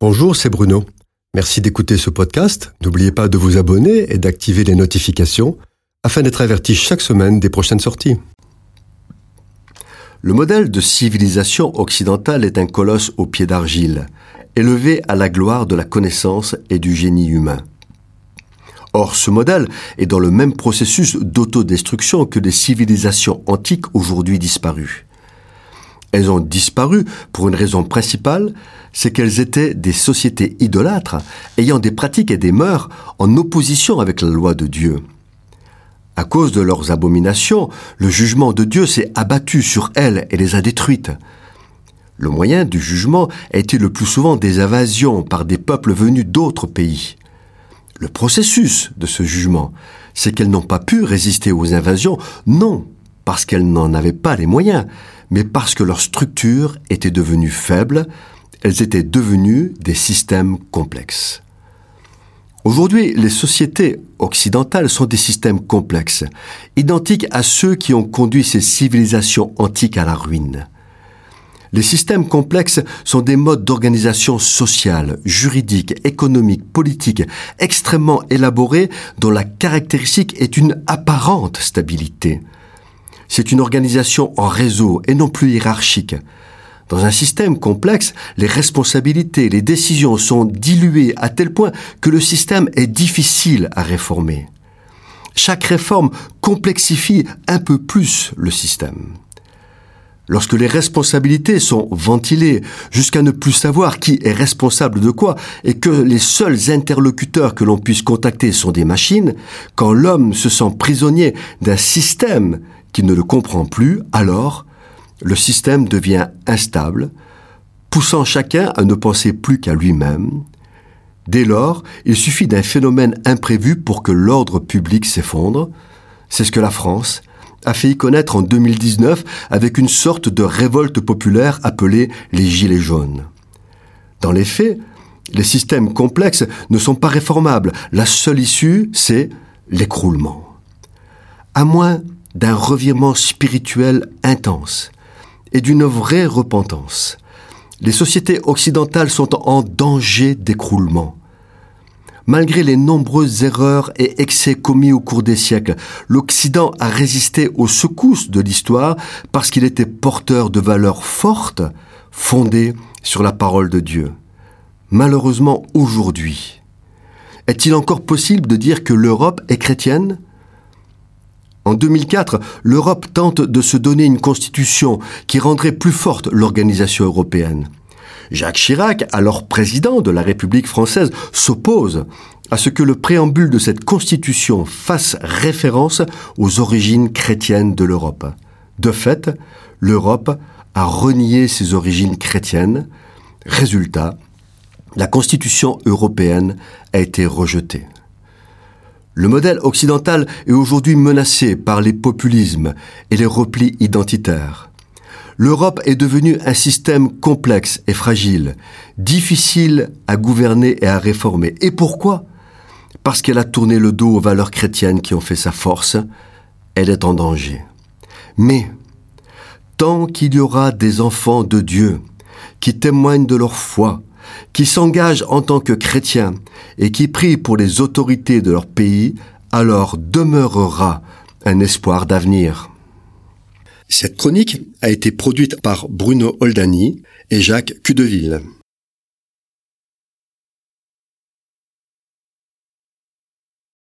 Bonjour, c'est Bruno. Merci d'écouter ce podcast. N'oubliez pas de vous abonner et d'activer les notifications afin d'être averti chaque semaine des prochaines sorties. Le modèle de civilisation occidentale est un colosse au pied d'argile, élevé à la gloire de la connaissance et du génie humain. Or, ce modèle est dans le même processus d'autodestruction que les civilisations antiques aujourd'hui disparues. Elles ont disparu pour une raison principale, c'est qu'elles étaient des sociétés idolâtres, ayant des pratiques et des mœurs en opposition avec la loi de Dieu. À cause de leurs abominations, le jugement de Dieu s'est abattu sur elles et les a détruites. Le moyen du jugement a été le plus souvent des invasions par des peuples venus d'autres pays. Le processus de ce jugement, c'est qu'elles n'ont pas pu résister aux invasions, non parce qu'elles n'en avaient pas les moyens, mais parce que leur structure était devenue faible, elles étaient devenues des systèmes complexes. Aujourd'hui, les sociétés occidentales sont des systèmes complexes, identiques à ceux qui ont conduit ces civilisations antiques à la ruine. Les systèmes complexes sont des modes d'organisation sociale, juridique, économique, politique, extrêmement élaborés dont la caractéristique est une apparente stabilité. C'est une organisation en réseau et non plus hiérarchique. Dans un système complexe, les responsabilités, les décisions sont diluées à tel point que le système est difficile à réformer. Chaque réforme complexifie un peu plus le système. Lorsque les responsabilités sont ventilées jusqu'à ne plus savoir qui est responsable de quoi et que les seuls interlocuteurs que l'on puisse contacter sont des machines, quand l'homme se sent prisonnier d'un système ne le comprend plus, alors le système devient instable, poussant chacun à ne penser plus qu'à lui-même. Dès lors, il suffit d'un phénomène imprévu pour que l'ordre public s'effondre. C'est ce que la France a fait y connaître en 2019 avec une sorte de révolte populaire appelée les Gilets jaunes. Dans les faits, les systèmes complexes ne sont pas réformables. La seule issue, c'est l'écroulement. À moins d'un revirement spirituel intense, et d'une vraie repentance. Les sociétés occidentales sont en danger d'écroulement. Malgré les nombreuses erreurs et excès commis au cours des siècles, l'Occident a résisté aux secousses de l'histoire parce qu'il était porteur de valeurs fortes, fondées sur la parole de Dieu. Malheureusement, aujourd'hui, est-il encore possible de dire que l'Europe est chrétienne? En 2004, l'Europe tente de se donner une constitution qui rendrait plus forte l'organisation européenne. Jacques Chirac, alors président de la République française, s'oppose à ce que le préambule de cette constitution fasse référence aux origines chrétiennes de l'Europe. De fait, l'Europe a renié ses origines chrétiennes. Résultat, la constitution européenne a été rejetée. Le modèle occidental est aujourd'hui menacé par les populismes et les replis identitaires. L'Europe est devenue un système complexe et fragile, difficile à gouverner et à réformer. Et pourquoi? Parce qu'elle a tourné le dos aux valeurs chrétiennes qui ont fait sa force. Elle est en danger. Mais, tant qu'il y aura des enfants de Dieu qui témoignent de leur foi, qui s'engagent en tant que chrétiens et qui prient pour les autorités de leur pays, alors demeurera un espoir d'avenir. Cette chronique a été produite par Bruno Oldani et Jacques Cudeville.